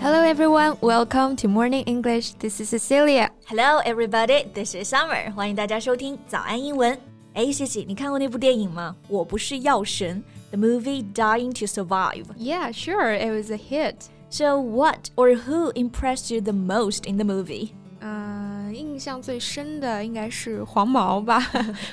Hello everyone, welcome to Morning English. This is Cecilia. Hello everybody, this is Summer. 欢迎大家收听早安英文。哎，谢谢，你看过那部电影吗？我不是药神。The movie Dying to Survive. Yeah, sure, it was a hit. So what or who impressed you the most in the movie? 嗯，印象最深的应该是黄毛吧，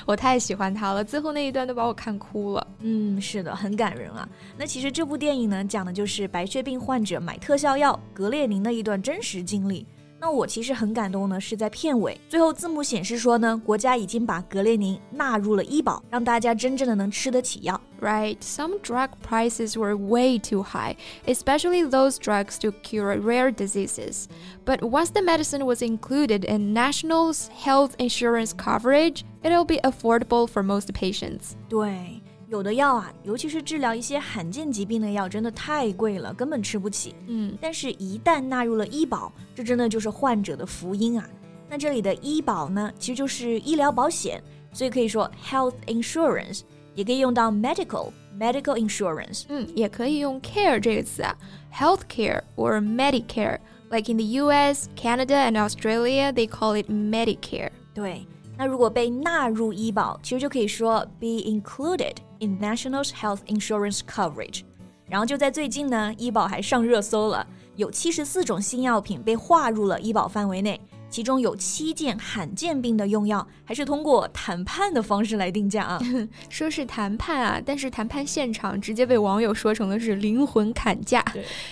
我太喜欢他了，最后那一段都把我看哭了。 嗯，是的，很感人啊。那其实这部电影呢，讲的就是白血病患者买特效药格列宁的一段真实经历。那我其实很感动呢，是在片尾，最后字幕显示说呢，国家已经把格列宁纳入了医保，让大家真正的能吃得起药。Right, some drug prices were way too high, especially those drugs to cure rare diseases. But once the medicine was included in national's health insurance coverage, it'll be affordable for most patients. 对。 有的药啊，尤其是治疗一些罕见疾病的药，真的太贵了，根本吃不起。嗯，但是，一旦纳入了医保，这真的就是患者的福音啊。那这里的医保呢，其实就是医疗保险，所以可以说 health insurance，也可以用到 medical medical insurance。嗯，也可以用 care 这个词啊，health care or Medicare。Like in the U.S., Canada, and Australia, they call it Medicare。对。那如果被纳入医保，其实就可以说 be included in national health insurance coverage。然后就在最近呢，医保还上热搜了，有七十四种新药品被划入了医保范围内，其中有七件罕见病的用药还是通过谈判的方式来定价啊。说是谈判啊，但是谈判现场直接被网友说成了是灵魂砍价。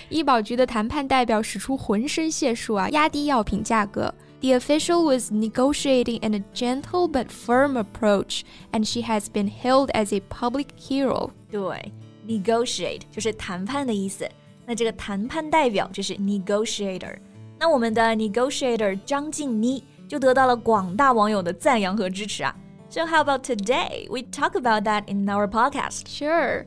医保局的谈判代表使出浑身解数啊，压低药品价格。The official was negotiating in a gentle but firm approach, and she has been hailed as a public hero. 对，negotiate 就是谈判的意思。那这个谈判代表就是 negotiator。那我们的 negotiator 张劲妮就得到了广大网友的赞扬和支持啊。So how about today? We talk about that in our podcast. Sure.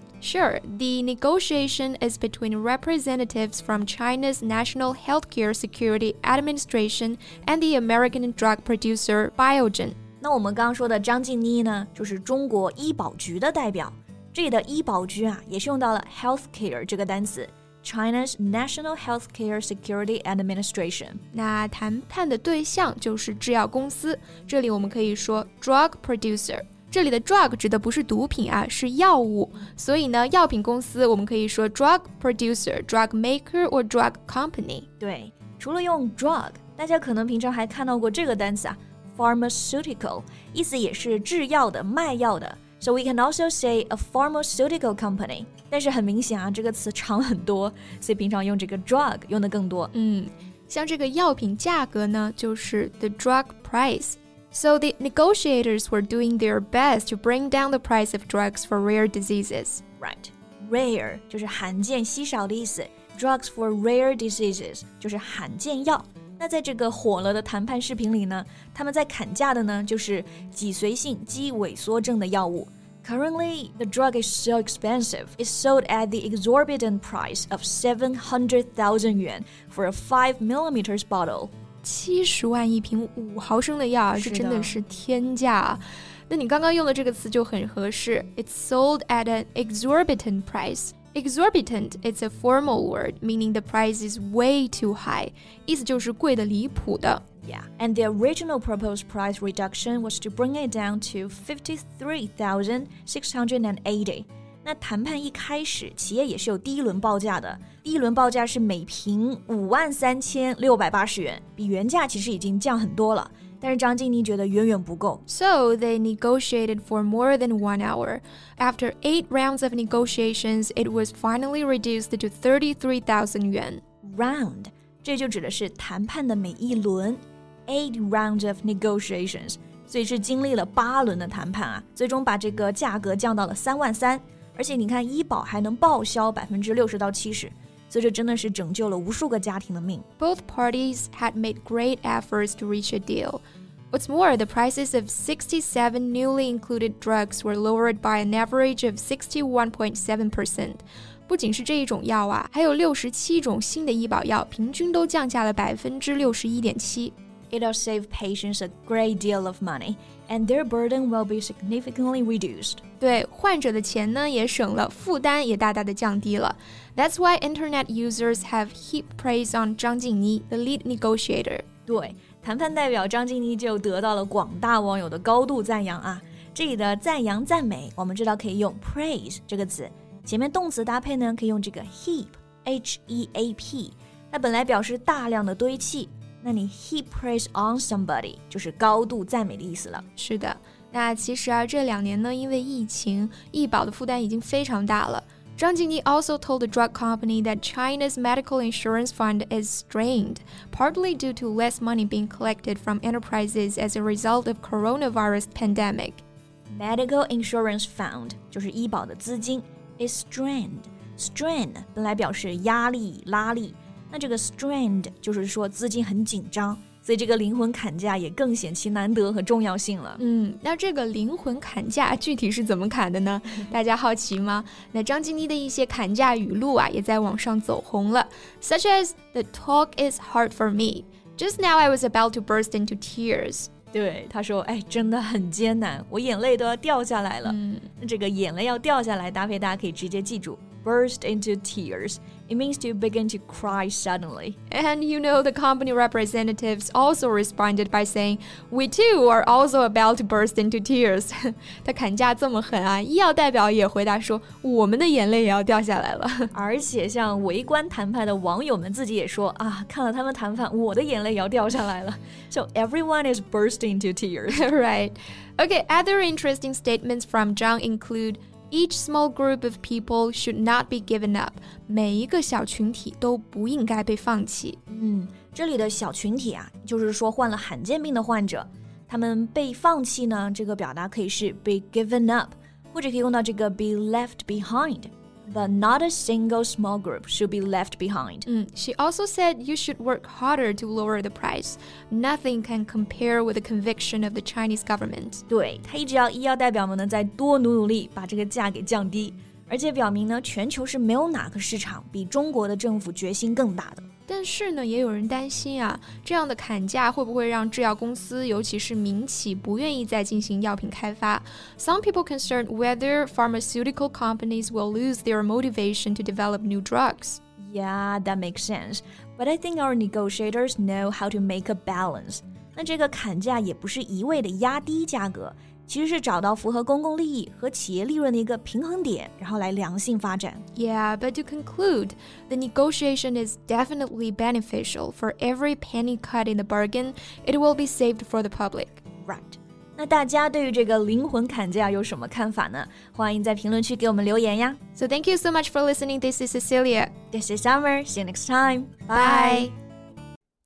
Sure, the negotiation is between representatives from China's National Healthcare Security Administration and the American drug producer Biogen. 那我们刚刚说的张劲妮呢，就是中国医保局的代表。这里的医保局啊，也是用到了 healthcare 这个单词。China's National Healthcare Security Administration。那谈判的对象就是制药公司，这里我们可以说 drug producer。这里的 drug 指的不是毒品啊，是药物。所以呢，药品公司我们可以说 drug producer、drug maker 或 drug company。对，除了用 drug，大家可能平常还看到过这个单词啊，pharmaceutical，意思也是制药的、卖药的。So we can also say a pharmaceutical company。但是很明显啊，这个词长很多，所以平常用这个 drug 用的更多。嗯，像这个药品价格呢，就是 the drug price。So the negotiators were doing their best to bring down the price of drugs for rare diseases. Right. Rare 就是罕见、稀少的意思。Drugs for rare diseases 就是罕见药。那在这个火了的谈判视频里呢，他们在砍价的呢就是脊髓性肌萎缩症的药物。Currently, the drug is so expensive. It's sold at the exorbitant price of 700,000 yuan for a 5 millimeters bottle. 七十万一瓶五毫升的药，这真的是天价啊！那你刚刚用的这个词就很合适，It's sold at an exorbitant price. Exorbitant is a formal word meaning the price is way too high，意思就是贵的离谱的。Yeah, and the original proposed price reduction was to bring it down to 53,680. 那谈判一开始，企业也是有第一轮报价的。第一轮报价是每瓶五万三千六百八十元，比原价其实已经降很多了。但是张静妮觉得远远不够，so they negotiated for more than one hour. After eight rounds of negotiations, it was finally reduced to thirty-three thousand yuan. Round，这就指的是谈判的每一轮。Eight rounds of negotiations，所以是经历了八轮的谈判啊，最终把这个价格降到了三万三。而且你看，医保还能报销百分之六十到七十， 所以这真的是拯救了无数个家庭的命。Both parties had made great efforts to reach a deal. What's more, the prices of 67 newly included drugs were lowered by an average of 61.7%. 不仅是这一种药啊，还有六十七种新的医保药，平均都降价了百分之六十一点七。It'll save patients a great deal of money, and their burden will be significantly reduced. 对患者的钱呢也省了，负担也大大的降低了。That's why internet users have heaped praise on Zhang Jingni, the lead negotiator。对，谈判代表张劲妮就得到了广大网友的高度赞扬啊。这里的赞扬、赞美，我们知道可以用 praise 这个词，前面动词搭配呢可以用这个 heap，h e a p，它本来表示大量的堆砌。那你 he praise on somebody 就是高度赞美的意思了。是的，那其实啊，这两年呢，因为疫情，医保的负担已经非常大了。Zhang Jingni also told the drug company that China's medical insurance fund is strained, partly due to less money being collected from enterprises as a result of coronavirus pandemic. Medical insurance fund 就是医保的资金 is strained. Strain 本来表示压力、拉力。那这个 strained 就是说资金很紧张。所以这个灵魂砍价也更显其难得和重要性了。嗯，那这个灵魂砍价具体是怎么砍的呢？大家好奇吗？那张静妮的一些砍价语录啊，也在网上走红了，such as "The talk is hard for me." Just now I was about to burst into tears. 对，他说：“哎，真的很艰难，我眼泪都要掉下来了。”嗯，那这个眼泪要掉下来搭配，大家可以直接记住。burst into tears. It means to begin to cry suddenly. And you know, the company representatives also responded by saying, We too are also about to burst into tears. 他砍价这么狠啊，医药代表也回答说，我们的眼泪也要掉下来了。而且像围观谈判的网友们自己也说啊，看了他们谈判，我的眼泪也要掉下来了。So everyone is bursting into tears. right. Okay, other interesting statements from Zhang include Each small group of people should not be given up. 每一个小群体都不应该被放弃。嗯，这里的小群体啊，就是说患了罕见病的患者，他们被放弃呢，这个表达可以是 be given up，或者可以用到这个 be left behind。but not a single small group should be left behind. Mm, she also said you should work harder to lower the price. Nothing can compare with the conviction of the Chinese government. 对，他一直要医药代表们呢再多努努力，把这个价给降低。而且表明呢，全球是没有哪个市场比中国的政府决心更大的。 但是呢，也有人担心啊，这样的砍价会不会让制药公司，尤其是民企，不愿意再进行药品开发？Some people concerned whether pharmaceutical companies will lose their motivation to develop new drugs. Yeah, that makes sense. But I think our negotiators know how to make a balance. 那这个砍价也不是一味的压低价格。 其实是找到符合公共利益和企业利润的一个平衡点，然后来良性发展。Yeah, but to conclude, the negotiation is definitely beneficial for every penny cut in the bargain. It will be saved for the public. Right. 那大家对于这个灵魂砍价有什么看法呢？欢迎在评论区给我们留言呀。So thank you so much for listening. This is Cecilia. This is Summer. See you next time. Bye.